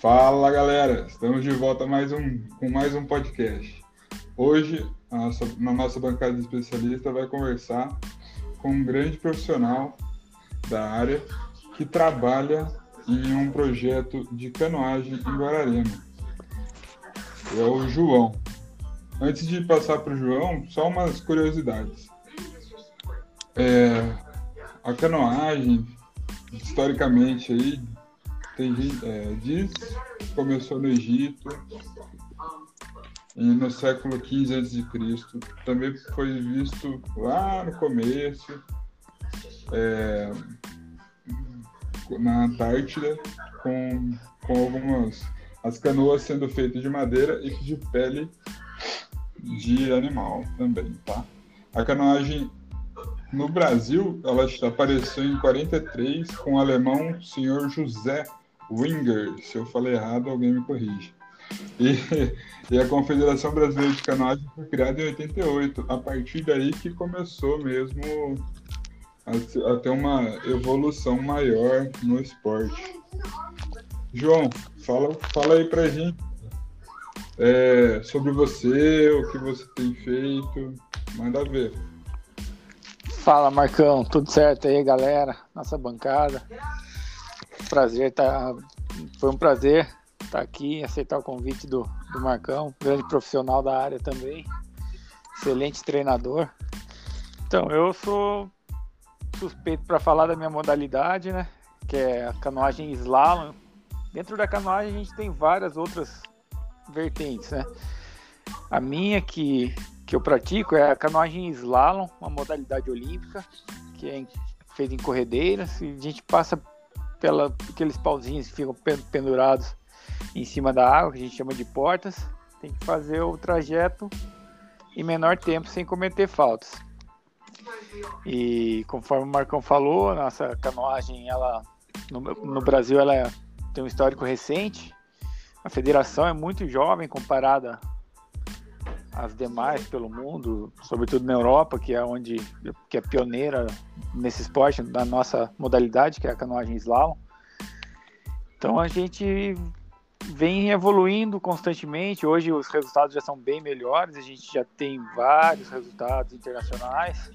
Fala galera, estamos de volta mais um, com mais um podcast. Hoje, nossa, na nossa bancada de especialista, vai conversar com um grande profissional da área que trabalha em um projeto de canoagem em Guararema. É o João. Antes de passar para o João, só umas curiosidades. É, a canoagem, historicamente, aí, tem, é, diz começou no Egito e no século XV a.C. Também foi visto lá no começo, é, na Antártida, com, com algumas as canoas sendo feitas de madeira e de pele de animal também, tá? A canoagem no Brasil, ela apareceu em 43 com o alemão senhor José Winger. Se eu falei errado, alguém me corrige. E, e, a Confederação Brasileira de Canoagem foi criada em 88. A partir daí que começou mesmo a, a ter uma evolução maior no esporte. João, fala, fala aí pra gente é, sobre você, o que você tem feito. Manda ver. Fala, Marcão, tudo certo aí, galera? Nossa bancada. Prazer, tá... foi um prazer estar tá aqui, aceitar o convite do, do Marcão, grande profissional da área também, excelente treinador. Então, eu sou suspeito para falar da minha modalidade, né? Que é a canoagem slalom. Dentro da canoagem a gente tem várias outras vertentes, né? A minha que, que eu pratico é a canoagem slalom, uma modalidade olímpica, que é feita em corredeiras, e a gente passa pela aqueles pauzinhos que ficam pendurados em cima da água, que a gente chama de portas. Tem que fazer o trajeto em menor tempo sem cometer faltas. E conforme o Marcão falou, nossa canoagem, ela no, no Brasil, ela tem um histórico recente. A federação é muito jovem comparada às demais pelo mundo, sobretudo na Europa, que é onde que é pioneira nesse esporte, da nossa modalidade, que é a canoagem slalom. Então a gente vem evoluindo constantemente. Hoje os resultados já são bem melhores, a gente já tem vários resultados internacionais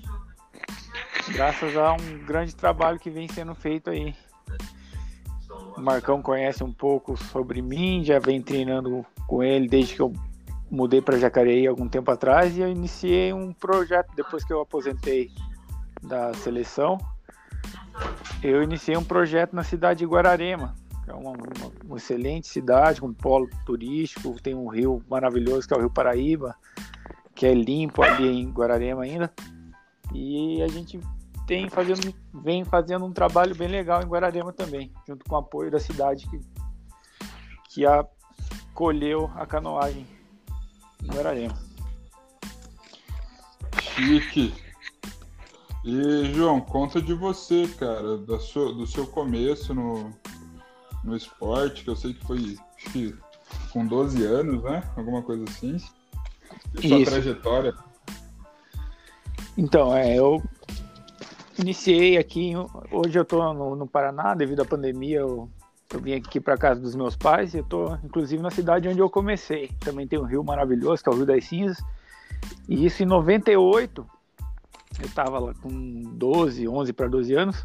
graças a um grande trabalho que vem sendo feito aí. O Marcão conhece um pouco sobre mim, já vem treinando com ele desde que eu mudei para Jacareí algum tempo atrás e eu iniciei um projeto depois que eu aposentei da seleção. Eu iniciei um projeto na cidade de Guararema, que é uma, uma, uma excelente cidade com um polo turístico, tem um rio maravilhoso que é o Rio Paraíba, que é limpo ali em Guararema ainda. E a gente tem fazendo, vem fazendo um trabalho bem legal em Guararema também, junto com o apoio da cidade que, que acolheu a canoagem em Guararema. Chique. E, João, conta de você, cara, da sua, do seu começo no, no esporte, que eu sei que foi que, com 12 anos, né? Alguma coisa assim. E sua Isso. trajetória. Então, é, eu iniciei aqui, hoje eu tô no, no Paraná, devido à pandemia, eu, eu vim aqui para casa dos meus pais, eu tô inclusive na cidade onde eu comecei. Também tem um rio maravilhoso, que é o Rio das Cinzas. E isso em 98, eu tava lá com 12, 11 para 12 anos,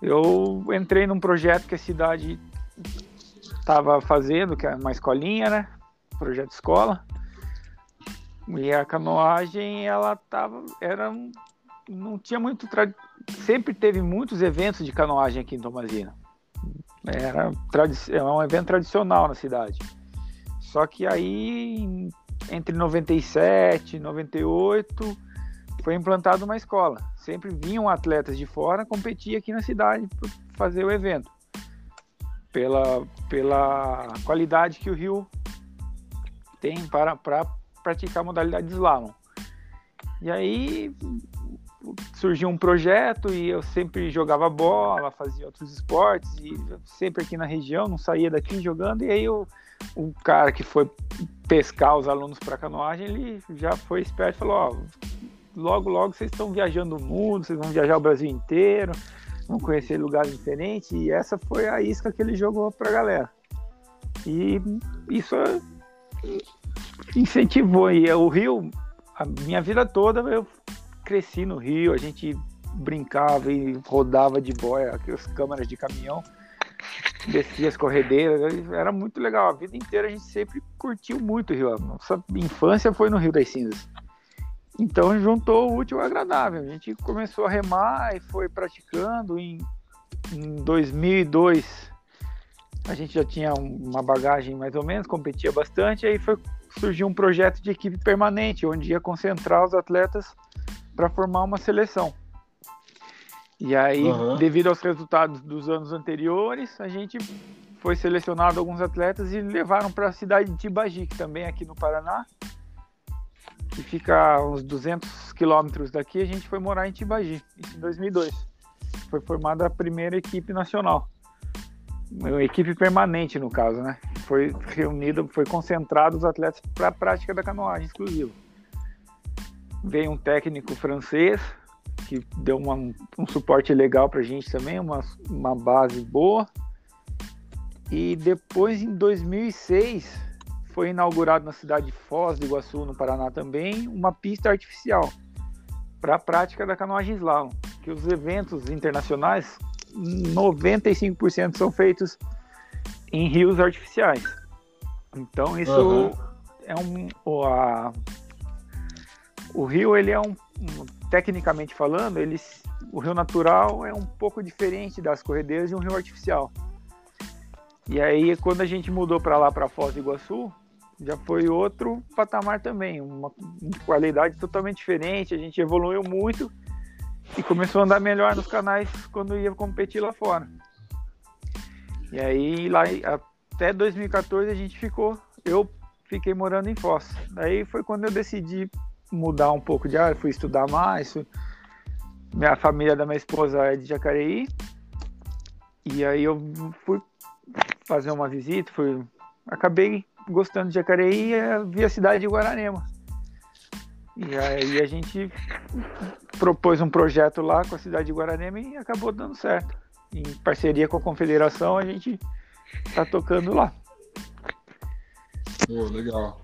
eu entrei num projeto que a cidade estava fazendo, que é uma escolinha, né? Projeto escola. E a canoagem, ela tava, era não tinha muito sempre teve muitos eventos de canoagem aqui em Tomazina. Era é um evento tradicional na cidade. Só que aí entre 97 e 98 foi implantada uma escola. Sempre vinham atletas de fora competir aqui na cidade para fazer o evento. Pela, pela qualidade que o Rio tem para, para praticar a modalidade de slalom. E aí surgiu um projeto e eu sempre jogava bola, fazia outros esportes e sempre aqui na região, não saía daqui jogando. E aí o, cara que foi pescar os alunos para canoagem, ele já foi esperto e falou: Ó, logo, logo vocês estão viajando o mundo, vocês vão viajar o Brasil inteiro, vão conhecer lugares diferentes. E essa foi a isca que ele jogou para a galera. E isso incentivou. E o Rio, a minha vida toda eu cresci no Rio, a gente brincava e rodava de boia, aquelas câmeras de caminhão, descia as corredeiras, era muito legal. A vida inteira a gente sempre curtiu muito o Rio. A nossa infância foi no Rio das Cinzas. Então juntou o útil ao agradável. A gente começou a remar e foi praticando. Em, em 2002 a gente já tinha uma bagagem mais ou menos, competia bastante. Aí foi, surgiu um projeto de equipe permanente, onde ia concentrar os atletas para formar uma seleção. E aí, uhum. devido aos resultados dos anos anteriores, a gente foi selecionado alguns atletas e levaram para a cidade de Tibagi, que também é aqui no Paraná, que fica a uns 200 quilômetros daqui. A gente foi morar em Tibagi, isso em 2002. Foi formada a primeira equipe nacional, uma equipe permanente no caso, né? Foi reunido, foi concentrado os atletas para a prática da canoagem exclusiva veio um técnico francês que deu uma, um suporte legal para a gente também, uma, uma base boa. E depois, em 2006, foi inaugurado na cidade de Foz do Iguaçu, no Paraná também, uma pista artificial para a prática da canoagem slalom, que os eventos internacionais, 95% são feitos em rios artificiais. Então isso uhum. é um a, o rio, ele é um, um, tecnicamente falando, ele, o rio natural é um pouco diferente das corredeiras de um rio artificial. E aí, quando a gente mudou para lá, para Foz do Iguaçu, já foi outro patamar também, uma qualidade totalmente diferente. A gente evoluiu muito e começou a andar melhor nos canais quando ia competir lá fora. E aí, lá até 2014 a gente ficou, eu fiquei morando em Foz. Daí foi quando eu decidi mudar um pouco de área, fui estudar mais. Minha família da minha esposa é de Jacareí. E aí eu fui fazer uma visita, fui acabei gostando de Jacareí e vi a cidade de Guararema. E aí a gente propôs um projeto lá com a cidade de Guararema e acabou dando certo. Em parceria com a confederação, a gente está tocando lá. Oh, legal.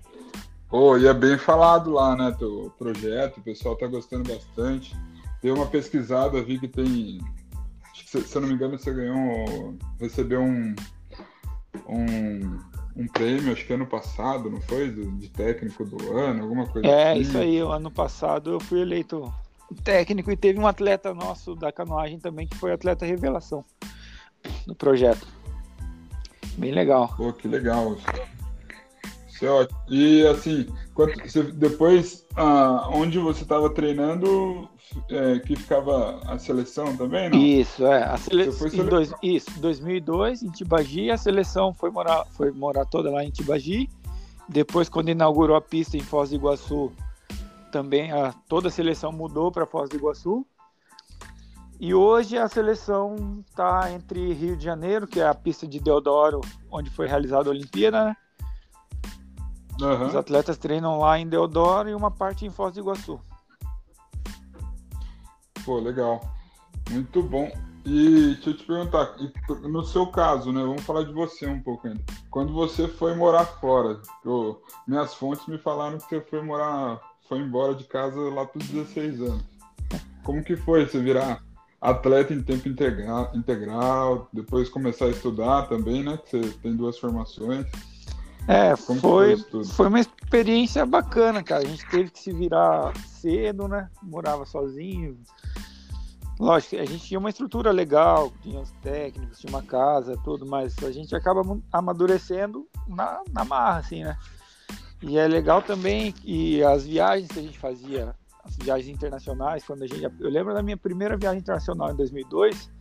Pô, e é bem falado lá, né, teu projeto, o pessoal tá gostando bastante. Dei uma pesquisada, vi que tem. Se, se eu não me engano, você ganhou. recebeu um, um, um prêmio, acho que ano passado, não foi? De técnico do ano, alguma coisa é, assim. É, isso aí, ano passado eu fui eleito técnico e teve um atleta nosso da canoagem também que foi atleta revelação no projeto. Bem legal. Pô, que legal. Isso é ótimo. E assim, depois, ah, onde você estava treinando, é, que ficava a seleção também, não? Isso, é. A sele... sele... dois, isso, 2002, em Tibagi, a seleção foi morar, foi morar toda lá em Tibagi. Depois, quando inaugurou a pista em Foz do Iguaçu, também a, toda a seleção mudou para Foz do Iguaçu. E hoje a seleção está entre Rio de Janeiro, que é a pista de Deodoro, onde foi realizada a Olimpíada, né? Uhum. Os atletas treinam lá em Deodoro e uma parte em Foz do Iguaçu. Pô, legal. Muito bom. E deixa eu te perguntar, no seu caso, né? Vamos falar de você um pouco ainda. Quando você foi morar fora, eu, minhas fontes me falaram que você foi morar, foi embora de casa lá para os 16 anos. Como que foi você virar atleta em tempo integral, integral, depois começar a estudar também, né? Que você tem duas formações. É, foi, foi uma experiência bacana, cara. A gente teve que se virar cedo, né? Morava sozinho. Lógico, a gente tinha uma estrutura legal, tinha os técnicos, tinha uma casa, tudo, mas a gente acaba amadurecendo na, na marra, assim, né? E é legal também que as viagens que a gente fazia, as viagens internacionais, quando a gente. Eu lembro da minha primeira viagem internacional em 2002,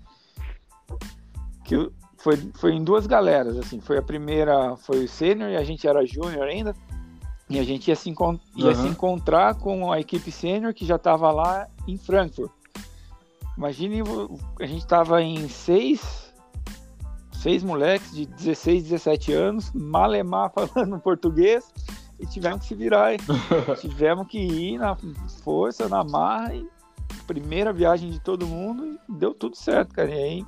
que eu, foi, foi em duas galeras, assim. Foi a primeira, foi o sênior e a gente era júnior ainda. E a gente ia se, ia uhum. se encontrar com a equipe sênior que já estava lá em Frankfurt. Imagine, a gente estava em seis, seis moleques de 16, 17 anos, malemar falando português, e tivemos que se virar. tivemos que ir na força, na marra, e primeira viagem de todo mundo, e deu tudo certo, cara. E aí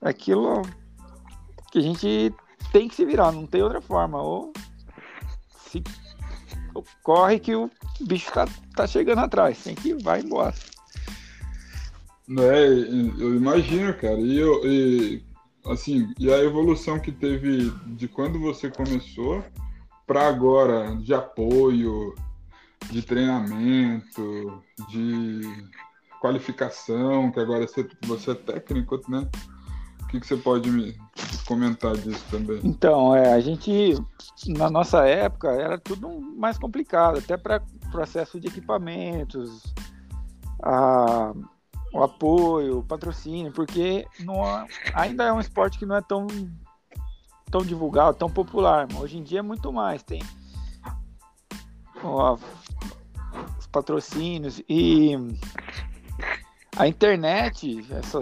aquilo que a gente tem que se virar, não tem outra forma. Ou se corre que o bicho tá, tá chegando atrás, tem que ir, vai embora. É, eu imagino, cara. E, eu, e assim, e a evolução que teve de quando você começou para agora, de apoio, de treinamento, de qualificação, que agora você, você é técnico, né? Que, que você pode me comentar disso também? Então, é, a gente, na nossa época, era tudo mais complicado, até para processo de equipamentos, a, o apoio, o patrocínio, porque não, ainda é um esporte que não é tão, tão divulgado, tão popular. Hoje em dia é muito mais. Tem ó, os patrocínios e a internet, essa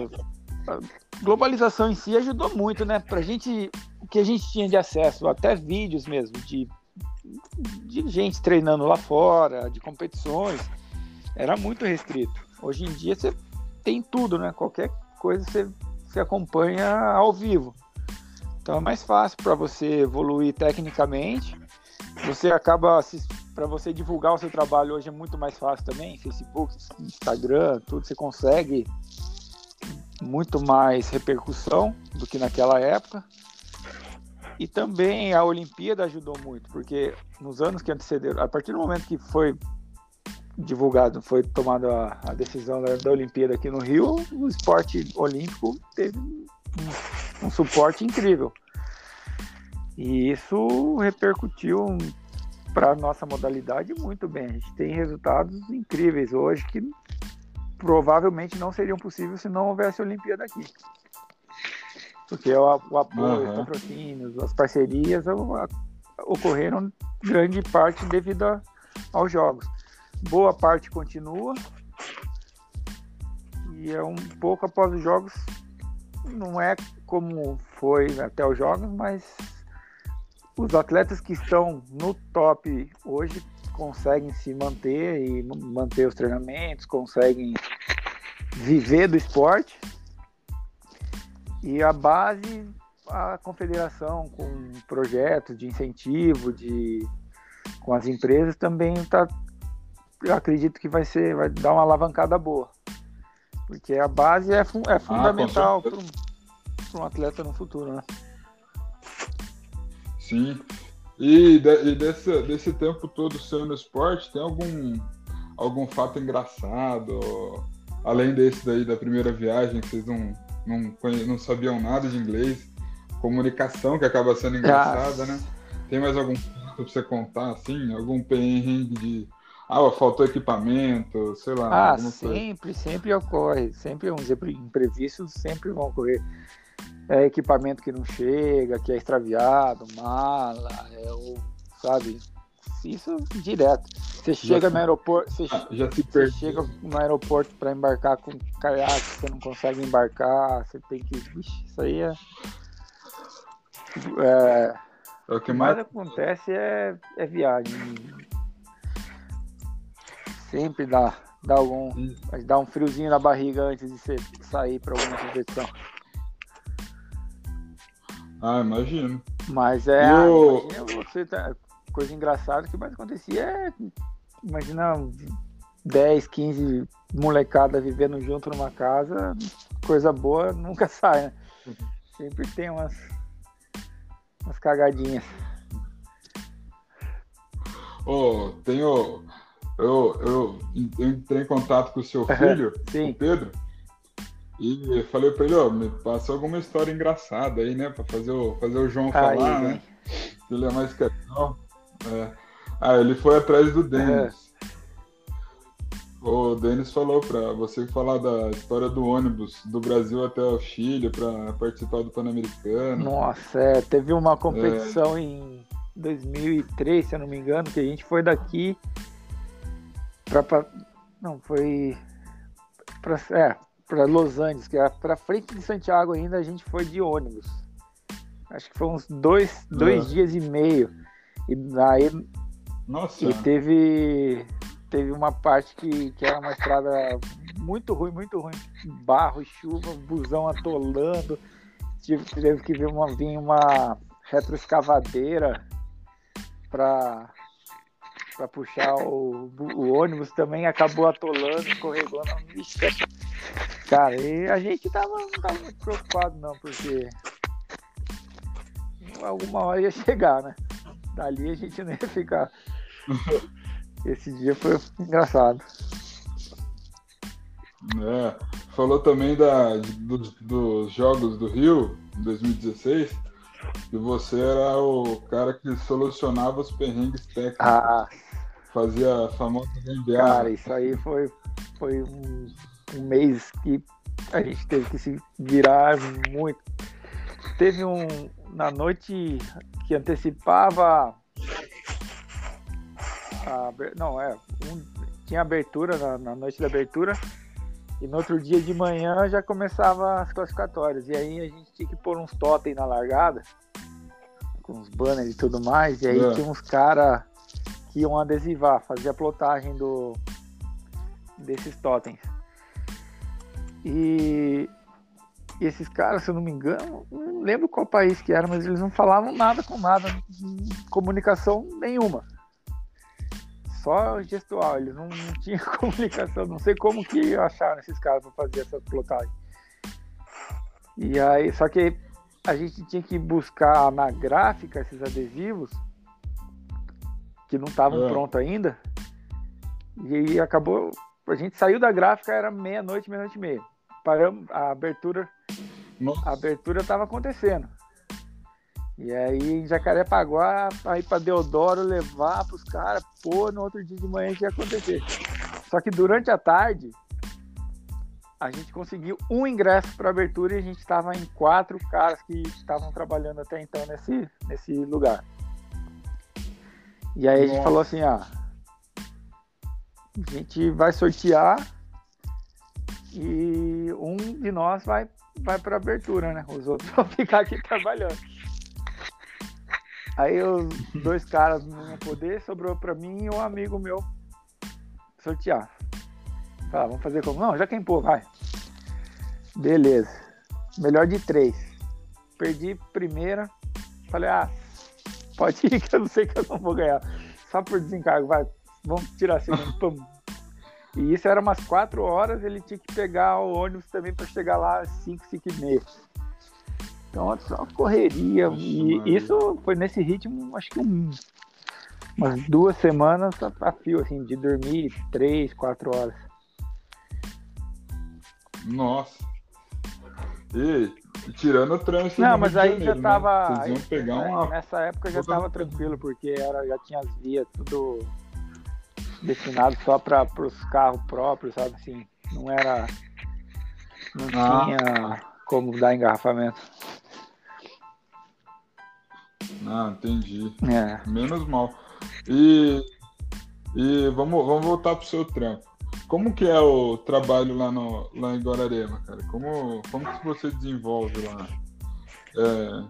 globalização em si ajudou muito, né? Pra gente, o que a gente tinha de acesso, até vídeos mesmo, de, de gente treinando lá fora, de competições, era muito restrito. Hoje em dia você tem tudo, né? Qualquer coisa você, você acompanha ao vivo. Então é mais fácil para você evoluir tecnicamente. Você acaba para você divulgar o seu trabalho hoje é muito mais fácil também, Facebook, Instagram, tudo você consegue muito mais repercussão do que naquela época. E também a Olimpíada ajudou muito, porque nos anos que antecederam, a partir do momento que foi divulgado, foi tomada a, decisão da, da, Olimpíada aqui no Rio, o esporte olímpico teve um, um suporte incrível. E isso repercutiu para a nossa modalidade muito bem. A gente tem resultados incríveis hoje que provavelmente não seriam possíveis se não houvesse Olimpíada aqui. Porque o, o apoio, uhum. os patrocínios, as parcerias ocorreram grande parte devido a, aos jogos. Boa parte continua e é um pouco após os jogos. Não é como foi até os jogos, mas os atletas que estão no top hoje conseguem se manter e manter os treinamentos, conseguem viver do esporte. E a base, a confederação com projetos de incentivo, de com as empresas também está eu acredito que vai ser vai dar uma alavancada boa. Porque a base é, é ah, fundamental ah, para um atleta no futuro, né? Sim. E, de, e desse, desse tempo todo sendo no esporte, tem algum, algum fato engraçado? Além desse daí da primeira viagem, que vocês não, não, não sabiam nada de inglês, comunicação que acaba sendo engraçada, ah. né? Tem mais algum fato pra você contar, assim? Algum perrengue de. Ah, faltou equipamento, sei lá. Ah, sempre, coisa. sempre ocorre. Sempre uns imprevistos sempre vão ocorrer é equipamento que não chega, que é extraviado, mala, é o, sabe? Isso direto. Você chega já no aeroporto, você, ah, já se você chega no aeroporto para embarcar com caiaque, você não consegue embarcar, você tem que. Vixe, isso aí é. é, é o que mais, mais acontece é, é viagem. Sempre dá, dá algum. Hum. Dá um friozinho na barriga antes de você sair para alguma competição. Ah, imagino. Mas é. Eu... Imagina você tá, coisa engraçada que mais acontecia é. Imagina 10, 15 molecada vivendo junto numa casa, coisa boa nunca sai, né? Sempre tem umas, umas cagadinhas. Oh, tenho. Eu, eu, eu entrei em contato com o seu filho, o Pedro. E falei pra ele, ó, me passa alguma história engraçada aí, né? Pra fazer o, fazer o João falar, aí, né? Ele é mais quietão. É. Ah, ele foi atrás do Denis. É. O Denis falou pra você falar da história do ônibus do Brasil até o Chile pra participar do Pan-Americano. Nossa, é, teve uma competição é. em 2003, se eu não me engano, que a gente foi daqui pra. pra não, foi. Pra, é, para Los Angeles, que é para frente de Santiago ainda, a gente foi de ônibus. Acho que foi uns dois, dois é. dias e meio. E aí Nossa. E teve teve uma parte que, que era uma estrada muito ruim, muito ruim, barro, chuva, busão atolando. Tive, teve que vir uma, vir uma retroescavadeira para para puxar o, o, ônibus também acabou atolando, escorregou na Cara, e a gente tava, não tava muito preocupado não, porque alguma hora ia chegar, né? Dali a gente não ia ficar. Esse dia foi engraçado. É, falou também da, dos, dos Jogos do Rio, 2016, e você era o cara que solucionava os perrengues técnicos. Ah. Fazia a famosa gambiarra. Cara, isso aí foi, foi um, um mês que a gente teve que se virar muito. Teve um. Na noite que antecipava. A, não, é. Um, tinha abertura na, na noite da abertura e no outro dia de manhã já começava as classificatórias. E aí a gente tinha que pôr uns totem na largada, com uns banners e tudo mais. E aí é. tinha uns caras que iam adesivar, fazer a plotagem do, desses totens. E, e esses caras, se eu não me engano, não lembro qual país que era, mas eles não falavam nada com nada, comunicação nenhuma só gestual, eles não, não tinham comunicação, não sei como que acharam esses caras para fazer essa plotagem. E aí, só que a gente tinha que buscar na gráfica esses adesivos que não estavam é. prontos ainda. E aí acabou, a gente saiu da gráfica era meia-noite, meia-noite e meia. Paramos, a abertura, Nossa. a abertura estava acontecendo. E aí em Jacarepaguá, aí pra Deodoro levar pros caras, pô, no outro dia de manhã que ia acontecer. Só que durante a tarde, a gente conseguiu um ingresso para abertura e a gente estava em quatro caras que estavam trabalhando até então nesse, nesse lugar. E aí a gente falou assim, ah, a gente vai sortear e um de nós vai, vai para abertura, né? Os outros vão ficar aqui trabalhando. Aí os dois caras não iam poder, sobrou pra mim e um amigo meu sortear. Fala, vamos fazer como? Não, já quem pô, vai. Beleza. Melhor de três. Perdi primeira. Falei, ah, pode ir que eu não sei que eu não vou ganhar. Só por desencargo, vai. Vamos tirar assim. pum. E isso era umas quatro horas, ele tinha que pegar o ônibus também para chegar lá às 5, 5 e meia. Então, só correria. e isso foi nesse ritmo, acho que um, umas duas semanas a fio, assim, de dormir três, quatro horas. Nossa. E tirando o trânsito. Não, mas aí Janeiro, já né? tava. Né? Aí, pegar uma... Nessa época já tava tranquilo, porque era, já tinha as vias tudo destinado só para os carros próprios, sabe assim? Não era. Não ah. tinha como dar engarrafamento. Ah, entendi. É. Menos mal. E, e vamos, vamos voltar pro seu trampo. Como que é o trabalho lá, no, lá em Guararema, cara? Como, como que você desenvolve lá? É,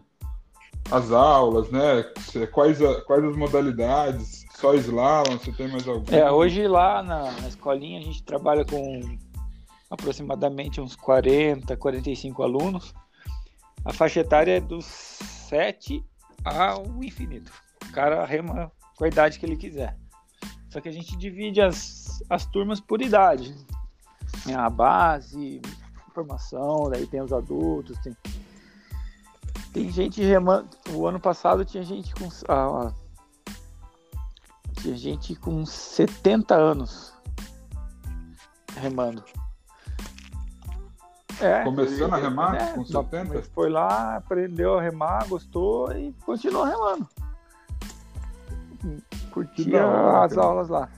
as aulas, né? Quais, a, quais as modalidades? Só slalom? Você tem mais algum? É, hoje lá na, na escolinha a gente trabalha com aproximadamente uns 40, 45 alunos. A faixa etária é dos 7 ao infinito. O cara rema com a idade que ele quiser. Só que a gente divide as, as turmas por idade. Tem a base, formação, daí tem os adultos, tem, tem gente remando. O ano passado tinha gente com. Ah, tinha gente com 70 anos remando. É, Começando a remar é, com 70? Foi lá, aprendeu a remar, gostou e continuou remando. Curtia hora, as cara. aulas lá.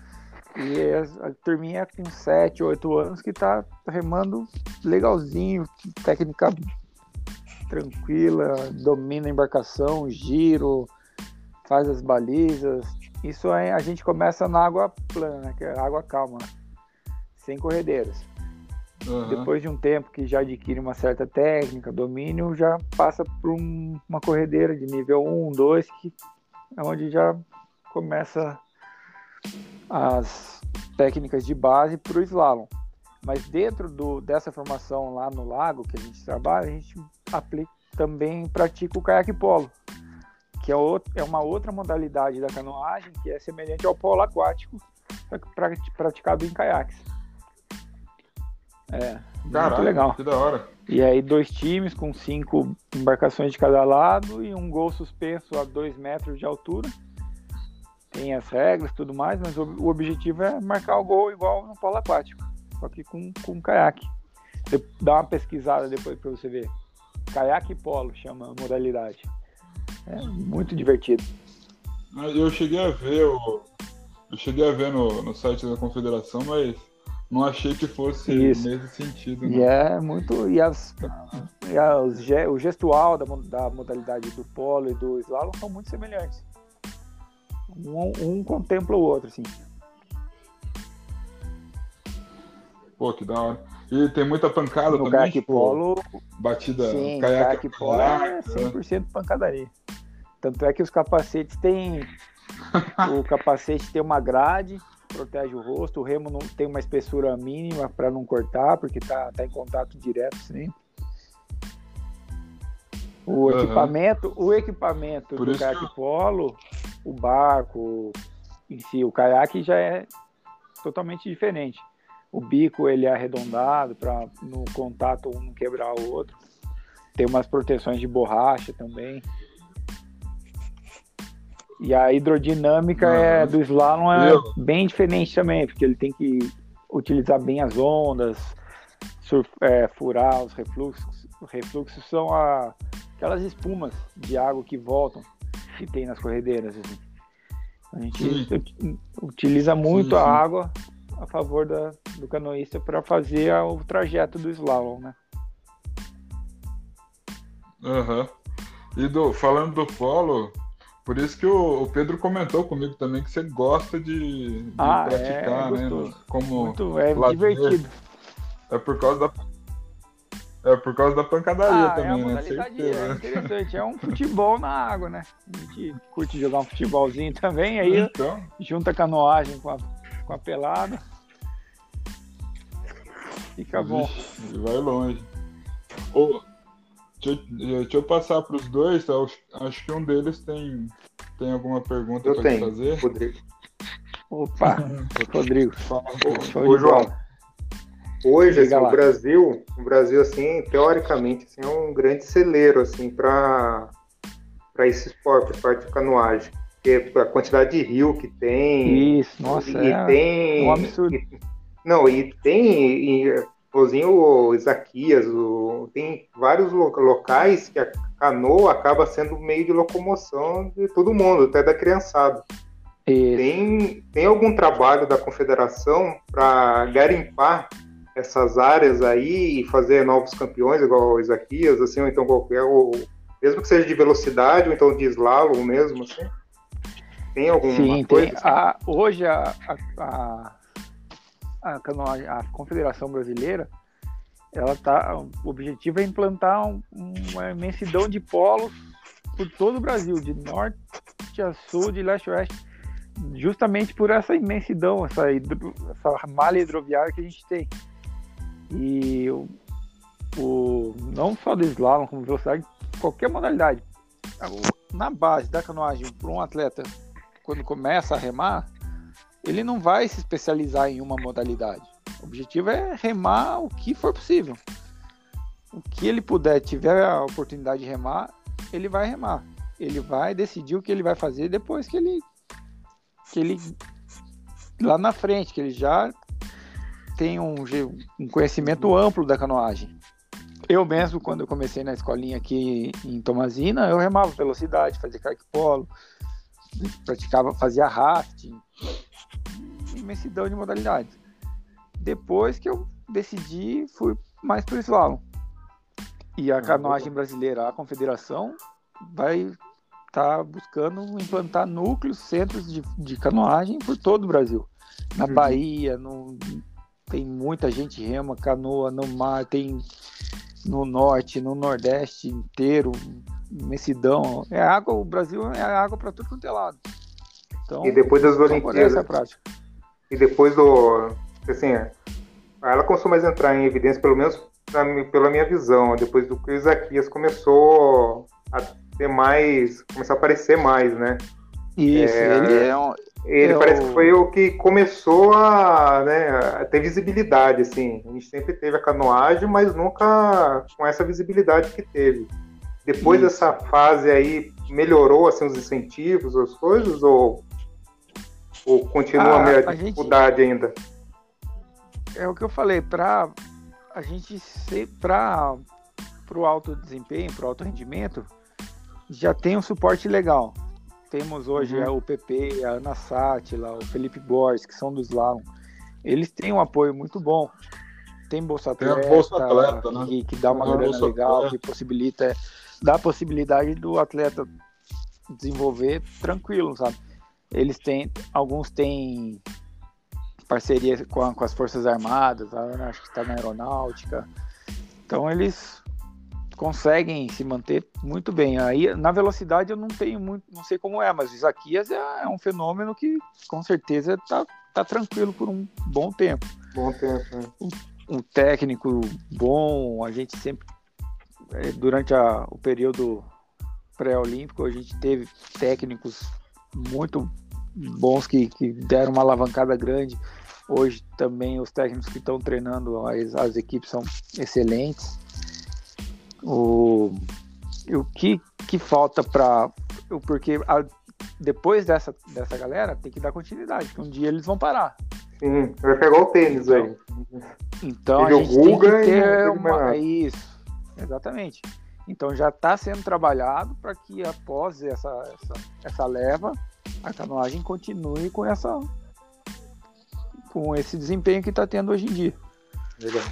E a turminha com 7, 8 anos que tá remando legalzinho, técnica tranquila, domina a embarcação, giro, faz as balizas. Isso a gente começa na água plana, que é água calma, sem corredeiras. Uhum. Depois de um tempo que já adquire uma certa técnica, domínio, já passa por um, uma corredeira de nível 1, 2, que é onde já começa as técnicas de base para o slalom. Mas dentro do, dessa formação lá no lago que a gente trabalha, a gente aplica, também pratica o caiaque polo. Que é, outro, é uma outra modalidade da canoagem que é semelhante ao polo aquático praticado em caiaques. É, Caraca, muito legal. Que da hora. E aí dois times com cinco embarcações de cada lado e um gol suspenso a dois metros de altura. Tem as regras e tudo mais, mas o, o, objetivo é marcar o gol igual no polo aquático, só que com, com caiaque. Dá uma pesquisada depois para você ver. Caiaque e polo chama a modalidade. É muito divertido. Eu cheguei a ver o, eu cheguei a ver no, no site da confederação, mas não achei que fosse Isso. nesse sentido. E é muito. E, as, e as, o gestual da, da modalidade do polo e do slalom são muito semelhantes. Um, um contempla o outro, assim. Pô, que da hora. E tem muita pancada no também, caiaque tipo, polo, batida, sim, caiaque, caiaque polo é 100% pancadaria. Tanto é que os capacetes têm o capacete tem uma grade protege o rosto, o remo não tem uma espessura mínima para não cortar, porque tá, tá em contato direto sempre. O uhum. equipamento, o equipamento Por do caiaque que... polo, o barco em si, o caiaque já é totalmente diferente. O bico ele é arredondado para no contato um não quebrar o outro. Tem umas proteções de borracha também. E a hidrodinâmica uhum. é, do slalom é Eu... bem diferente também, porque ele tem que utilizar bem as ondas, surf, é, furar os refluxos. Os refluxos são a, aquelas espumas de água que voltam que tem nas corredeiras. Assim. A gente sim. utiliza muito sim, sim. a água a favor da, do canoísta para fazer o trajeto do slalom, né? Uhum. E do, falando do polo, por isso que o, Pedro comentou comigo também que você gosta de, de ah, praticar, é, né? Como Muito, é lazer. divertido. É por causa da. É por causa da pancadaria ah, também, é né? Certeza, é interessante. É um futebol na água, né? A gente curte jogar um futebolzinho também, aí então... junta a canoagem com a, com a pelada. Fica bom. Vixe, vai longe. Ô, Deixa eu, deixa eu passar para os dois, tá? acho que um deles tem, tem alguma pergunta para fazer. Rodrigo. Opa, Rodrigo. Ô, João, hoje assim, o Brasil, o Brasil assim, teoricamente, assim, é um grande celeiro assim para para esse esporte, para parte de canoagem. Porque a quantidade de rio que tem. Isso, nossa, e é tem, um absurdo. E, não, e tem e, Igualzinho Isaquias, o, tem vários locais que a canoa acaba sendo meio de locomoção de todo mundo, até da criançada. Tem, tem algum trabalho da confederação para garimpar essas áreas aí e fazer novos campeões, igual o Isaquias, assim, ou então qualquer, ou, mesmo que seja de velocidade, ou então de slalom mesmo, assim? Tem alguma Sim, coisa? Tem. Assim? A, hoje a, a a, canoagem, a Confederação Brasileira, ela tá, o objetivo é implantar um, uma imensidão de polos por todo o Brasil, de norte a sul, de leste a oeste, justamente por essa imensidão, essa, hidro, essa malha hidroviária que a gente tem. E o, o, não só do slalom, como velocidade, qualquer modalidade. Na base da canoagem, para um atleta, quando começa a remar, ele não vai se especializar em uma modalidade. O objetivo é remar o que for possível. O que ele puder, tiver a oportunidade de remar, ele vai remar. Ele vai decidir o que ele vai fazer depois que ele que ele lá na frente, que ele já tem um, um conhecimento amplo da canoagem. Eu mesmo, quando eu comecei na escolinha aqui em Tomazina, eu remava velocidade, fazia kart polo, praticava, fazia rafting, imensidão de modalidades. Depois que eu decidi, fui mais para o slalom. E a ah, canoagem brasileira, a confederação, vai estar tá buscando implantar núcleos, centros de, de canoagem por todo o Brasil. Na uhum. Bahia, no, tem muita gente rema canoa no mar, tem no norte, no nordeste inteiro, imensidão. É água, o Brasil é água para tudo quanto é lado. Então, e depois das Olimpíadas. Essa prática. E depois do. Assim, ela começou mais a entrar em evidência, pelo menos pela minha visão, depois do que o Isaquias começou a ter mais, começar a aparecer mais, né? Isso, é, ele é um, ele é parece o... que foi o que começou a, né, a ter visibilidade, assim. A gente sempre teve a canoagem, mas nunca com essa visibilidade que teve. Depois Isso. dessa fase aí, melhorou assim, os incentivos, as coisas, ou, ou continua ah, a, a dificuldade gente... ainda? É o que eu falei, para a gente ser para o alto desempenho, para o alto rendimento, já tem um suporte legal. Temos hoje uhum. o PP, a Ana Sátila, o Felipe Borges, que são do Slalom. Eles têm um apoio muito bom. Tem Bolsa Atleta, tem Bolsa Atleta né? que, que dá uma grana legal, atleta. que possibilita, dá a possibilidade do atleta desenvolver tranquilo, sabe? Eles têm, alguns têm parceria com, com as Forças Armadas, acho que está na aeronáutica. Então eles conseguem se manter muito bem. Aí na velocidade eu não tenho muito, não sei como é, mas o Isaquias é, é um fenômeno que com certeza tá, tá tranquilo por um bom tempo. Bom tempo. Né? Um, um, técnico bom, a gente sempre é, durante a, o período pré-olímpico a gente teve técnicos muito bons que, que deram uma alavancada grande. Hoje também os técnicos que estão treinando as, as equipes são excelentes. O, o que, que falta para. Porque a, depois dessa, dessa galera tem que dar continuidade, porque um dia eles vão parar. Sim, vai pegar o tênis então, aí. Então a gente tem que ter uma. Isso, exatamente. Então já está sendo trabalhado para que após essa, essa, essa leva, a canoagem continue com essa com esse desempenho que está tendo hoje em dia. Legal.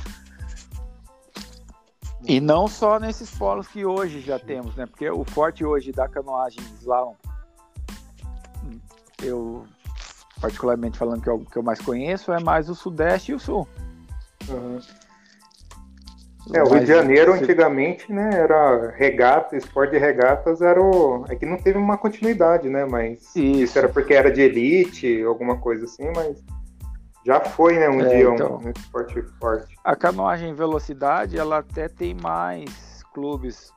E não só nesses polos que hoje já temos, né? Porque o forte hoje da canoagem slalom, eu particularmente falando que é o que eu mais conheço, é mais o sudeste e o sul. Uhum. É, o Rio de Janeiro antigamente, né, era regata, esporte de regatas era o... É que não teve uma continuidade, né, mas isso, isso era porque era de elite, alguma coisa assim, mas já foi, né, um é, dia então, um esporte forte. A canoagem velocidade, ela até tem mais clubes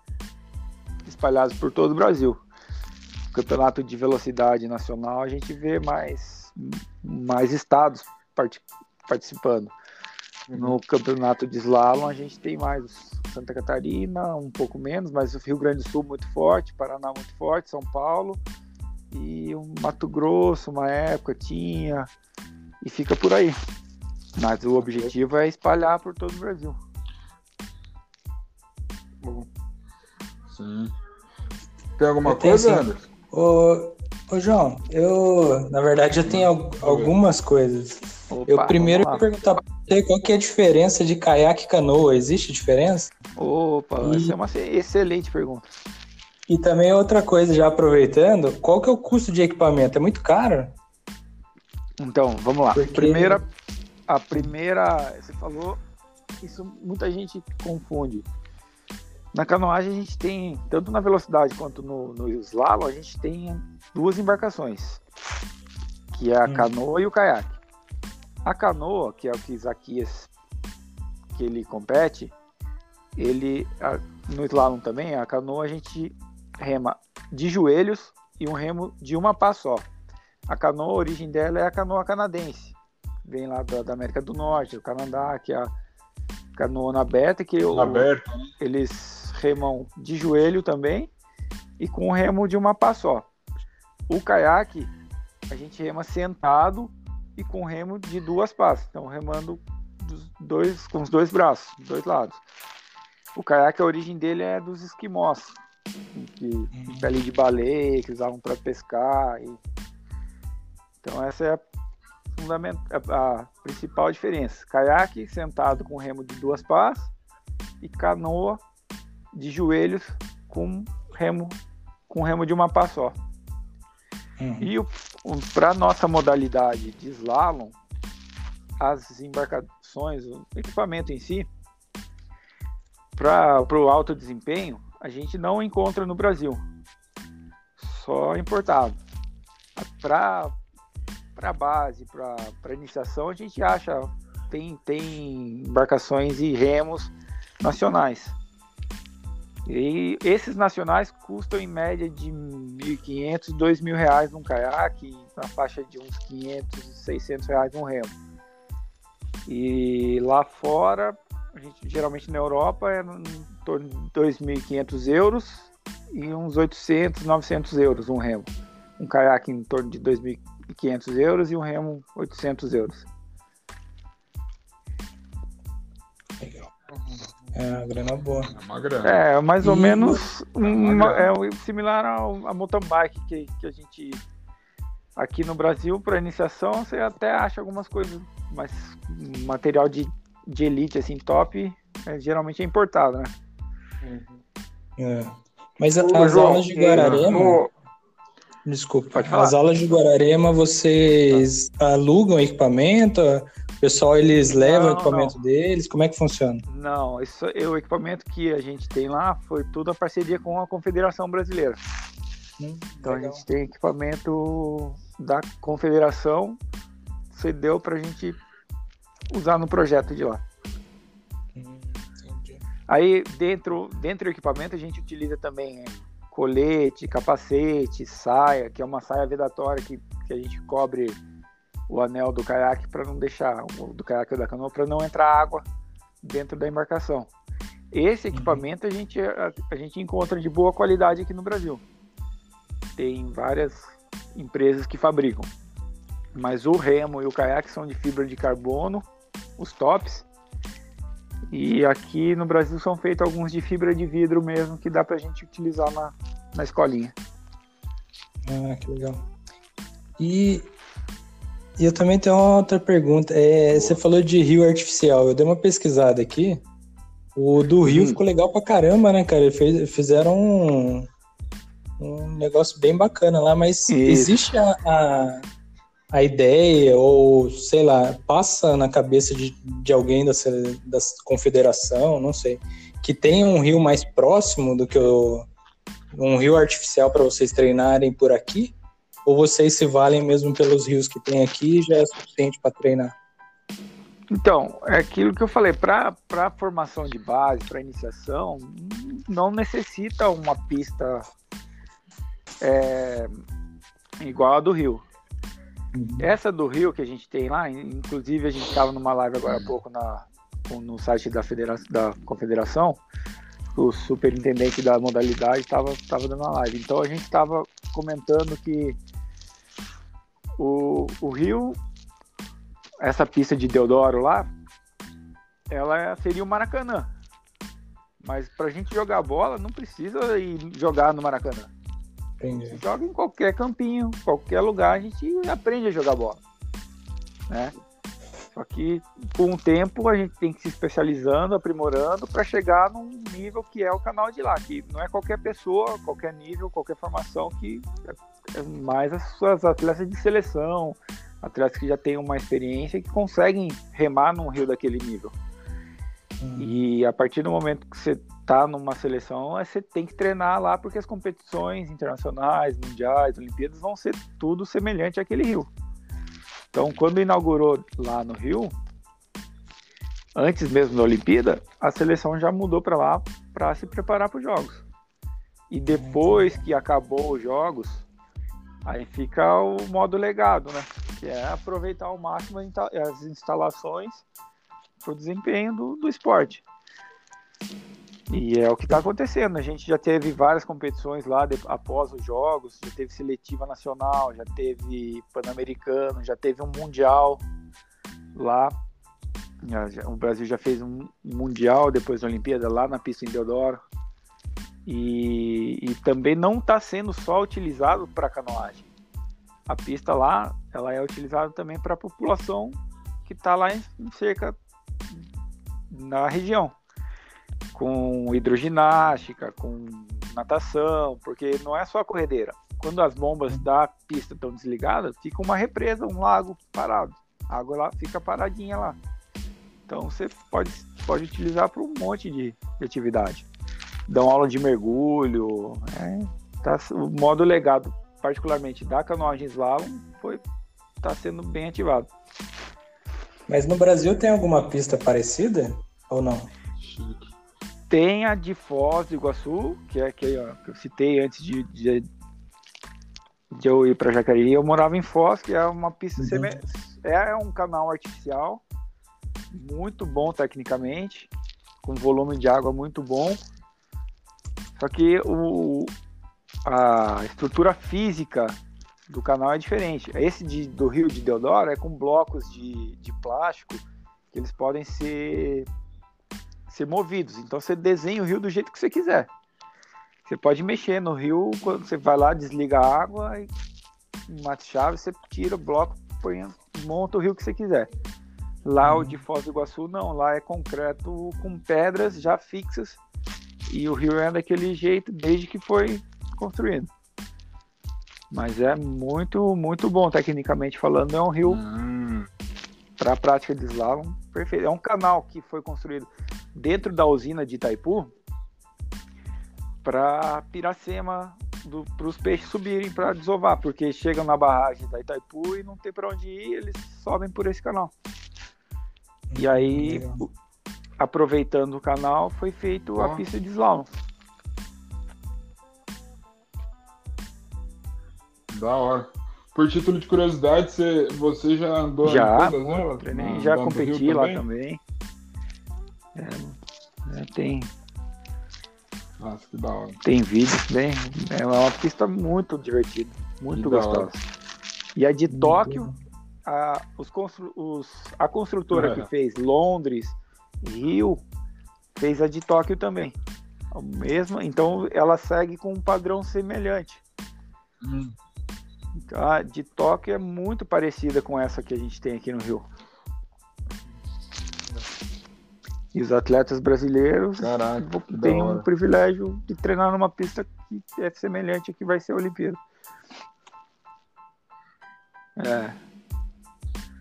espalhados por todo o Brasil. O campeonato de velocidade nacional, a gente vê mais, mais estados part participando. Uhum. No campeonato de slalom, a gente tem mais Santa Catarina, um pouco menos, mas o Rio Grande do Sul muito forte, Paraná muito forte, São Paulo e o Mato Grosso, uma época tinha, e fica por aí. Mas o objetivo é espalhar por todo o Brasil. Sim. Tem alguma eu coisa, Anderson? Ô, ô, João, eu, na verdade, eu tenho algumas coisas. Opa, eu primeiro vou perguntar pra você qual que é a diferença de caiaque e canoa. Existe diferença? Opa, e... essa é uma excelente pergunta. E também outra coisa, já aproveitando, qual que é o custo de equipamento? É muito caro? Então, vamos lá. Porque... Primeira, a primeira, você falou, isso muita gente confunde. Na canoagem a gente tem, tanto na velocidade quanto no, no slalom, a gente tem duas embarcações, que é a hum. canoa e o caiaque. A canoa, que é o que Isaquias que ele compete, ele a, no slalom também, a canoa a gente rema de joelhos e um remo de uma pá só. A canoa, a origem dela é a canoa canadense. Vem lá da, da América do Norte, do Canadá, que é a canoa na aberta, que o, aberta. eles remam de joelho também e com o remo de uma pá só. O caiaque, a gente rema sentado e com remo de duas pás. Então, remando dois, com os dois braços, dois lados. O caiaque, a origem dele é dos esquimós, que, uhum. pele de baleia, que usavam para pescar e então essa é a, fundament... a principal diferença. Caiaque sentado com remo de duas pás e canoa de joelhos com remo com remo de uma pá só. Uhum. E para nossa modalidade de slalom, as embarcações, o equipamento em si, para o alto desempenho, a gente não encontra no Brasil, só importado. Para para base, para iniciação, a gente acha tem tem embarcações e remos nacionais. E esses nacionais custam em média de 1.500, 2.000 reais num caiaque, na faixa de uns 500, 600 reais num remo. E lá fora, a gente geralmente na Europa é em torno de 2.500 euros e uns 800, 900 euros um remo. Um caiaque em torno de 2.500 euros e um remo 800 euros. É uma grana boa. É uma grana. É, mais ou e... menos uma, é similar ao, a mountain bike que, que a gente aqui no Brasil para iniciação você até acha algumas coisas, mas material de, de elite assim top é, geralmente é importado, né? É. Mas as João, aulas de Guararema, no... desculpa, as aulas de Guararema vocês tá. alugam equipamento? Pessoal eles levam não, o equipamento não. deles? Como é que funciona? Não, isso, o equipamento que a gente tem lá foi tudo a parceria com a Confederação Brasileira. Hum, então legal. a gente tem equipamento da Confederação, cedeu para a gente usar no projeto de lá. Hum, Aí dentro, dentro do equipamento a gente utiliza também colete, capacete, saia, que é uma saia vedatória que, que a gente cobre o anel do caiaque para não deixar, do caiaque ou da canoa, para não entrar água dentro da embarcação. Esse uhum. equipamento a gente, a, a, gente encontra de boa qualidade aqui no Brasil. Tem várias empresas que fabricam. Mas o remo e o caiaque são de fibra de carbono, os tops. E aqui no Brasil são feitos alguns de fibra de vidro mesmo, que dá para a gente utilizar na, na escolinha. Ah, que legal. E e eu também tenho uma outra pergunta. É, você falou de rio artificial. Eu dei uma pesquisada aqui. O do Rio hum. ficou legal pra caramba, né, cara? Fez, fizeram um, um negócio bem bacana lá, mas Isso. existe a, a, a, ideia, ou sei lá, passa na cabeça de, de alguém da, da confederação, não sei, que tenha um rio mais próximo do que o, um rio artificial para vocês treinarem por aqui? Ou vocês se valem mesmo pelos rios que tem aqui e já é suficiente para treinar? Então, é aquilo que eu falei, para formação de base, para iniciação, não necessita uma pista é, igual a do Rio. Uhum. Essa do Rio que a gente tem lá, inclusive a gente estava numa live agora há pouco na, no site da, federação, da Confederação, o superintendente da modalidade estava tava dando uma live. Então a gente estava comentando que o, o Rio, essa pista de Deodoro lá, ela seria o Maracanã. Mas pra gente jogar bola, não precisa ir jogar no Maracanã. Entendi. Joga em qualquer campinho, qualquer lugar, a gente aprende a jogar bola. Né? Só que com o tempo a gente tem que se especializando, aprimorando para chegar num nível que é o canal de lá, que não é qualquer pessoa, qualquer nível, qualquer formação que é mais as suas atletas de seleção, atletas que já têm uma experiência e que conseguem remar num rio daquele nível. Hum. E a partir do momento que você está numa seleção, você tem que treinar lá porque as competições internacionais, mundiais, Olimpíadas vão ser tudo semelhante àquele rio. Então, quando inaugurou lá no Rio, antes mesmo da Olimpíada, a seleção já mudou para lá para se preparar para os jogos. E depois que acabou os jogos, aí fica o modo legado, né? Que é aproveitar ao máximo as instalações para o desempenho do, do esporte. E é o que está acontecendo. A gente já teve várias competições lá de, após os jogos, já teve seletiva nacional, já teve pan-americano, já teve um mundial lá. O Brasil já fez um mundial depois da Olimpíada lá na pista em Deodoro. E, e também não está sendo só utilizado para canoagem. A pista lá, ela é utilizada também para a população que está lá em cerca na região com hidroginástica, com natação, porque não é só a corredeira. Quando as bombas da pista estão desligadas, fica uma represa, um lago parado. A água lá fica paradinha lá. Então você pode, pode utilizar para um monte de, de atividade. Dão aula de mergulho. É, tá, o modo legado, particularmente da canoagem slalom, foi está sendo bem ativado. Mas no Brasil tem alguma pista parecida ou não? Tem a de Foz do Iguaçu, que é que, eu citei antes de, de, de eu ir para Jacareí. Eu morava em Foz, que é uma pista Uhum. semi- é um canal artificial, muito bom tecnicamente, com volume de água muito bom. Só que o, a estrutura física do canal é diferente. Esse de- do Rio de Deodoro é com blocos de, de plástico que eles podem ser, ser movidos. Então você desenha o rio do jeito que você quiser. Você pode mexer no rio quando você vai lá, desliga a água e uma chave, você tira o bloco, põe, monta o rio que você quiser. Lá o de Foz do Iguaçu não, lá é concreto com pedras já fixas e o rio é daquele jeito desde que foi construído. Mas é muito, muito bom tecnicamente falando. É um rio Hum, para a prática de slalom perfeito. É um canal que foi construído dentro da usina de Itaipu para Piracema, para os peixes subirem para desovar, porque chegam na barragem da Itaipu e não tem para onde ir, eles sobem por esse canal. E aí, aproveitando o canal, foi feito a pista de slalom. da hora. Por título de curiosidade, você, você já andou Já, em todas elas? Treinei, já competi lá também. É, é, tem, Nossa, que da hora. Tem vídeos bem. É uma pista muito divertida, muito Que gostosa. E a de Tóquio, a, os constru- os- a construtora É. que fez Londres, Rio, fez a de Tóquio também. A mesma, então ela segue com um padrão semelhante. Hum, a de Tóquio é muito parecida com essa que a gente tem aqui no Rio. E os atletas brasileiros Caraca, têm um privilégio de treinar numa pista que é semelhante à que vai ser a Olimpíada. É,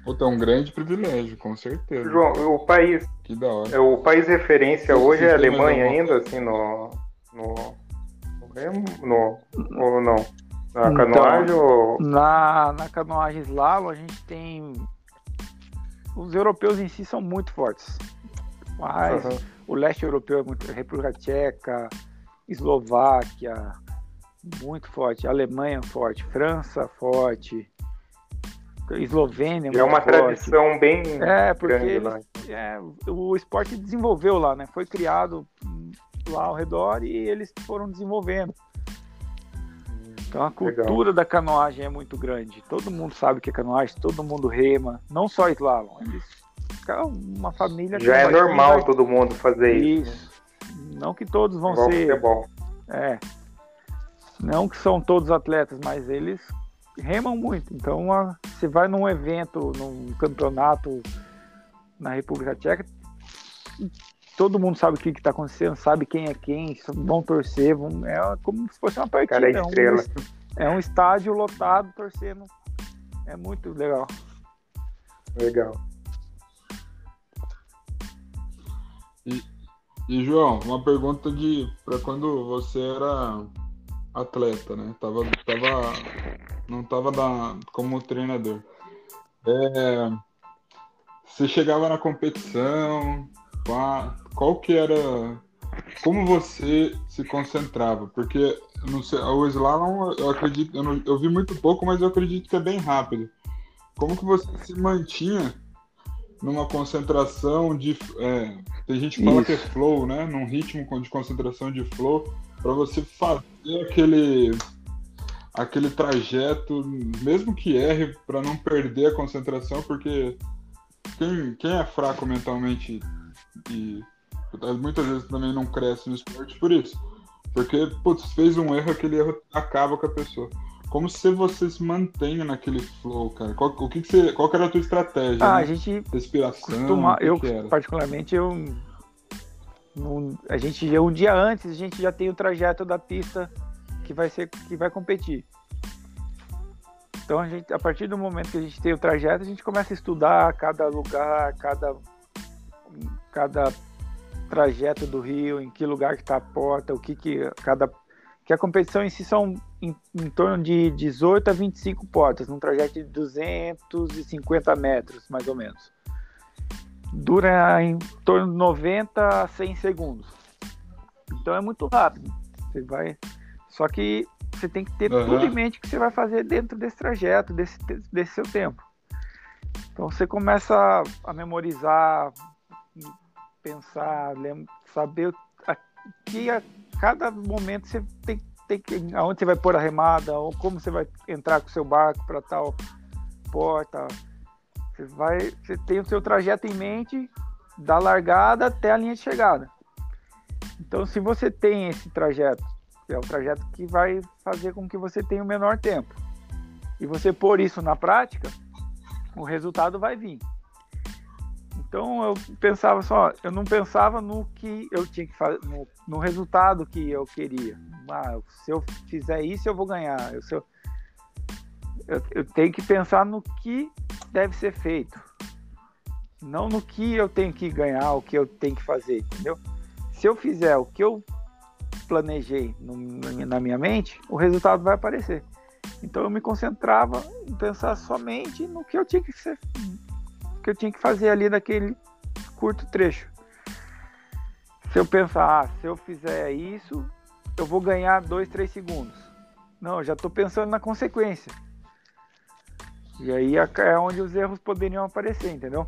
Puta, é um grande privilégio, com certeza. João, o país, Que da hora. é, o país referência hoje é a Alemanha ainda, assim, no. No. No, no ou não? Na Então, canoagem ou. na, na canoagem slalom a gente tem. Os europeus em si são muito fortes. Mas Aham. o leste europeu é muito. República Tcheca, Eslováquia, muito forte. Alemanha forte. França forte. Eslovênia É uma forte. tradição bem É, porque grande eles- é, o esporte desenvolveu lá, né? Foi criado lá ao redor e eles foram desenvolvendo. Então a cultura da canoagem é muito grande. Todo mundo sabe que é canoagem, todo mundo rema, não só slalom. Eles, uma família Já é normal vai- todo mundo fazer isso. isso. Não que todos vão Igual ser, futebol. é. Não que são todos atletas, mas eles remam muito. Então, a- você vai num evento, num campeonato na República Tcheca, todo mundo sabe o que está acontecendo, sabe quem é quem, vão torcer, vão, é como se fosse uma partida. Cara, é é um- estrela. é um estádio lotado torcendo. É muito legal. Legal. E, João, uma pergunta de para quando você era atleta, né? Tava, tava, não tava da, como treinador. É, você chegava na competição, qual que era, como você se concentrava? Porque não sei, o slalom, eu acredito, eu, não- eu vi muito pouco, mas eu acredito que é bem rápido. Como que você se mantinha numa concentração de. é, tem gente que fala Isso. que é flow, né? Num ritmo de concentração de flow, para você fazer aquele aquele trajeto, mesmo que erre, para não perder a concentração, porque quem, quem é fraco mentalmente e muitas vezes também não cresce no esporte por isso. Porque, putz, fez um erro, aquele erro acaba com a pessoa. Como se você se mantenha naquele flow, cara? Qual, o que, que você, qual que era a tua estratégia? Ah, né? a gente Respiração, costuma, eu que particularmente eu não- a gente já- um dia antes a gente já tem o trajeto da pista que vai ser que vai competir. Então a gente a partir do momento que a gente tem o trajeto a gente começa a estudar cada lugar, cada cada trajeto do rio, em que lugar que está a porta, o que que cada que a competição em si são em, em torno de 18 a 25 portas, num trajeto de 250 metros, mais ou menos dura em torno de 90 a 100 segundos. Então é muito rápido. Você vai. Só que você tem que ter Uhum. tudo em mente que você vai fazer dentro desse trajeto, desse, desse seu tempo. Então você começa a, memorizar, pensar, lem- saber a, que a cada momento você tem, tem que. aonde você vai pôr a remada, ou como você vai entrar com o seu barco para tal porta. Você vai. Você tem o seu trajeto em mente da largada até a linha de chegada. Então, se você tem esse trajeto, que é o trajeto que vai fazer com que você tenha o menor tempo, e você pôr isso na prática, o resultado vai vir. Então, eu pensava só, eu não pensava no que eu tinha que fazer, no, no resultado que eu queria. Ah, se eu fizer isso, eu vou ganhar. Eu, eu, eu, eu tenho que pensar no que deve ser feito não no que eu tenho que ganhar, o que eu tenho que fazer, entendeu? Se eu fizer o que eu planejei no- na minha mente, o resultado vai aparecer. Então eu me concentrava em pensar somente no que eu tinha que ser, que eu tinha que fazer ali naquele curto trecho. Se eu pensar, ah, se eu fizer isso, eu vou ganhar dois, três segundos. Não, eu já estou pensando na consequência. E aí é é onde os erros poderiam aparecer, entendeu?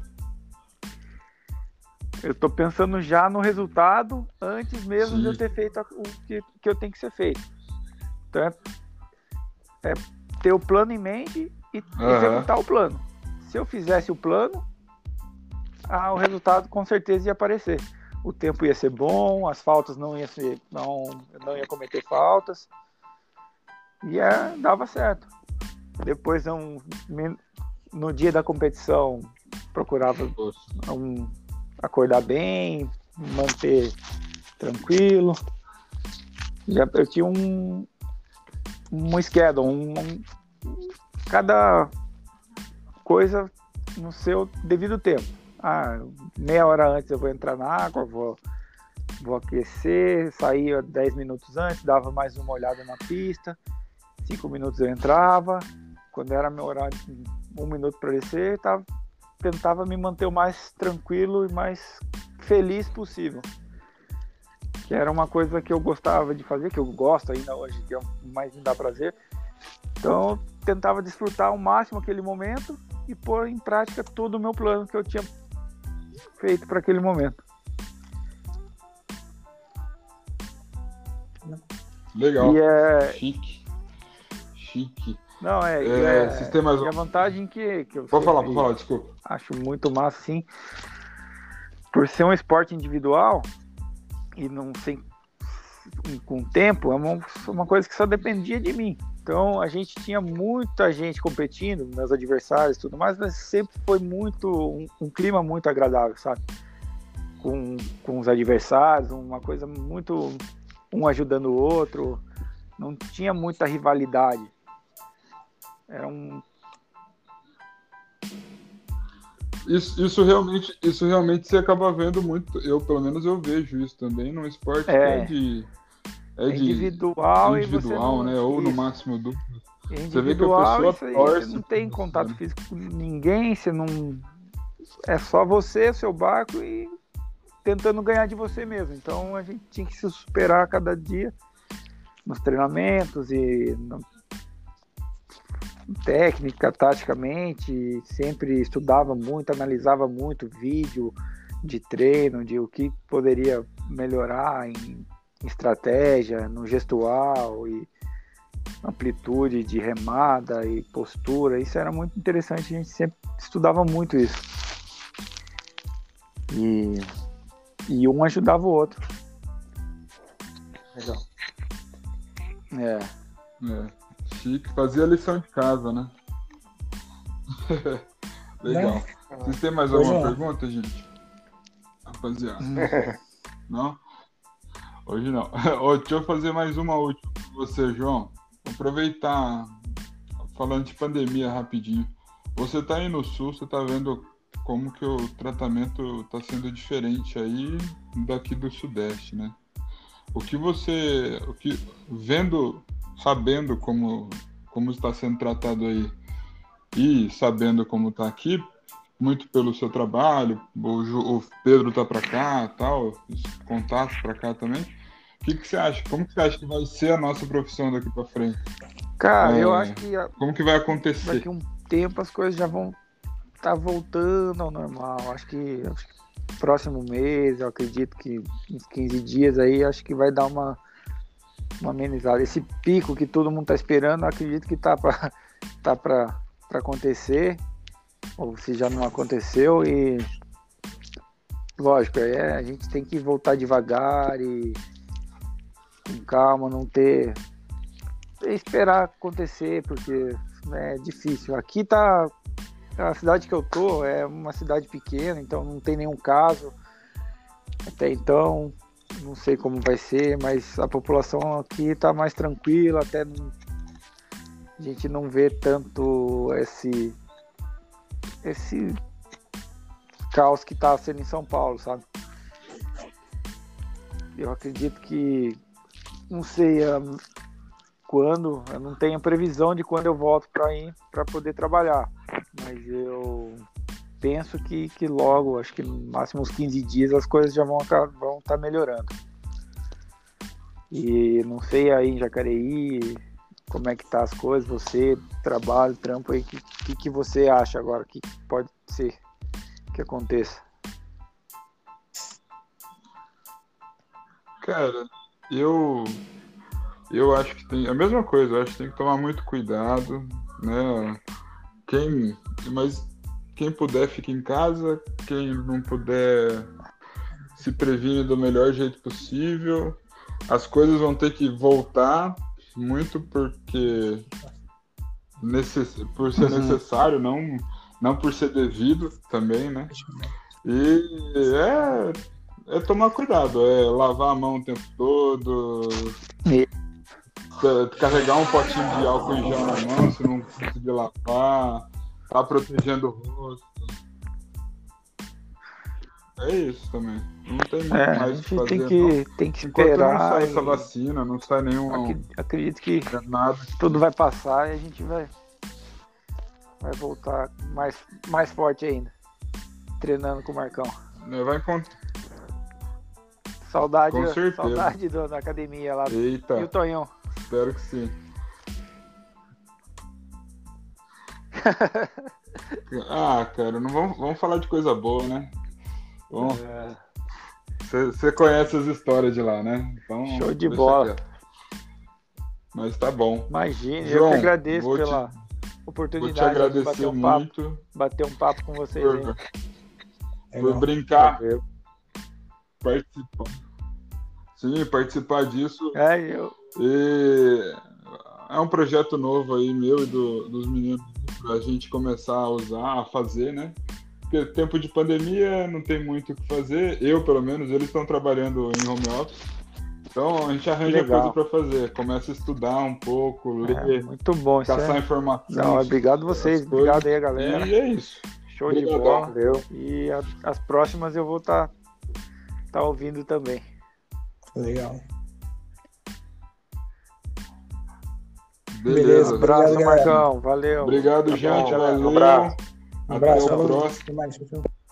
Eu tô pensando já no resultado antes mesmo de Sim. eu ter feito o que, que eu tenho que ser feito. Então é, é ter o plano em mente e Aham. executar o plano. Se eu fizesse o plano, ah, o resultado com certeza ia aparecer. O tempo ia ser bom, as faltas não ia ser, não, não ia cometer faltas. E é, dava certo. Depois um, no dia da competição procurava um, acordar bem, manter tranquilo. Já, eu tinha um, um schedule, um, um- cada coisa no seu devido tempo. Ah, meia hora antes eu vou entrar na água, vou, vou aquecer, saía 10 minutos antes, dava mais uma olhada na pista, cinco minutos eu entrava, quando era meu horário, um minuto para descer, tava, tentava me manter o mais tranquilo e mais feliz possível. Que era uma coisa que eu gostava de fazer, que eu gosto ainda hoje, que é mais me dá prazer. Então tentava desfrutar ao máximo aquele momento e pôr em prática todo o meu plano que eu tinha feito para aquele momento. Legal. E é. Chique. Chique. Não, é. É, é- mais e a vantagem que, que eu Pode falar, pode falar, desculpa. acho muito massa, assim. Por ser um esporte individual e não sem com tempo, é uma, uma coisa que só dependia de mim. Então a gente tinha muita gente competindo, meus adversários e tudo mais, mas sempre foi muito um, um clima muito agradável, sabe? Com, com os adversários, uma coisa muito um ajudando o outro, não tinha muita rivalidade. Era um Isso, isso, realmente, isso realmente você acaba vendo muito. Eu, pelo menos, eu vejo isso também num esporte É. que é de. É de individual, individual, não, né? Ou no isso. máximo duplo. É Você vê que a pessoa aí, torce você não tem contato né? físico com ninguém, você não. É só você, seu barco e tentando ganhar de você mesmo. Então a gente tinha que se superar a cada dia nos treinamentos e técnica, taticamente, sempre estudava muito, analisava muito vídeo de treino, de o que poderia melhorar em estratégia, no gestual e amplitude de remada e postura. Isso era muito interessante, a gente sempre estudava muito isso. E, e um ajudava o outro. Legal. É. É. Chique. Fazia lição de casa, né? Legal. Vocês têm mais alguma pergunta, gente? Rapaziada. Não? Hoje não. Ô, deixa eu fazer mais uma última com você, João. Aproveitar, falando de pandemia rapidinho. Você tá aí no sul, você tá vendo como que o tratamento tá sendo diferente aí daqui do sudeste, né? O que você, o que vendo, sabendo como como está sendo tratado aí e sabendo como tá aqui, muito pelo seu trabalho, o, o Pedro tá para cá, tal, os contatos para cá também. O que, que você acha? Como que você acha que vai ser a nossa profissão daqui para frente? Cara, É. eu acho que a- Como que vai acontecer? daqui um tempo as coisas já vão estar voltando ao normal. Acho que, acho que próximo mês, eu acredito que uns 15 dias aí, acho que vai dar uma, uma amenizada. Esse pico que todo mundo tá esperando, acredito que tá para tá pra acontecer, ou se já não aconteceu, e lógico, é, a gente tem que voltar devagar e com calma, não ter esperar acontecer, porque é difícil. Aqui tá. A cidade que eu tô é uma cidade pequena, então não tem nenhum caso. Até então, não sei como vai ser, mas a população aqui tá mais tranquila, até não- a gente não vê tanto esse. esse caos que tá sendo em São Paulo, sabe? Eu acredito que. Não sei, a- quando, eu não tenho previsão de quando eu volto para ir para poder trabalhar, mas eu penso que, que logo, acho que no máximo uns 15 dias as coisas já vão estar vão tá melhorando. E não sei aí em Jacareí como é que tá as coisas, você, trabalho, trampo aí, o que, que, que você acha agora que pode ser que aconteça? Cara, eu eu acho que tem a mesma coisa, eu acho que tem que tomar muito cuidado, né? Quem, mas quem puder fica em casa, quem não puder se previne do melhor jeito possível. As coisas vão ter que voltar muito porque necess, por ser Uhum. necessário, não não por ser devido também, né? E é, é tomar cuidado, é lavar a mão o tempo todo, E- ca- carregar um potinho de álcool em gel na mão se não conseguir lavar, tá protegendo o rosto. É isso também. Não tem muito É, mais o que fazer. tem não. que, tem que Enquanto não esperar. sai e essa vacina, não sai nenhum Acredito que nada. tudo vai passar e a gente vai vai voltar mais, mais forte ainda. Treinando com o Marcão. né, Vai encontrar. Saudade, saudade do- da academia lá. Eita, E o Tonhão? espero que sim. ah, cara, não vamos, vamos falar de coisa boa, né? Vamos, É, Você conhece as histórias de lá, né? Então, Show de bola. Mas tá bom. Imagine, eu João, que agradeço vou te- pela Vou te oportunidade de bater um, papo, muito bater um papo com vocês por, aí. por brincar, participar. Sim, participar disso. É, eu, E é um projeto novo aí, meu e do- dos meninos, pra gente começar a usar, a fazer, né? Porque tempo de pandemia não tem muito o que fazer. Eu, pelo menos, eles estão trabalhando em home office. Então a gente arranja Legal. coisa para fazer. Começa a estudar um pouco, é, ler, muito bom. Isso caçar é... informações. Não, obrigado vocês, coisas. obrigado aí, galera. E é isso. Show de Obrigadão. bola. Valeu. E a- as próximas eu vou estar tá, ouvindo também. Legal. Beleza. Beleza. Abraço. Marcão. Valeu. Obrigado, Tá gente. bom, galera. Um Valeu. abraço. Um Até abraço. o falou.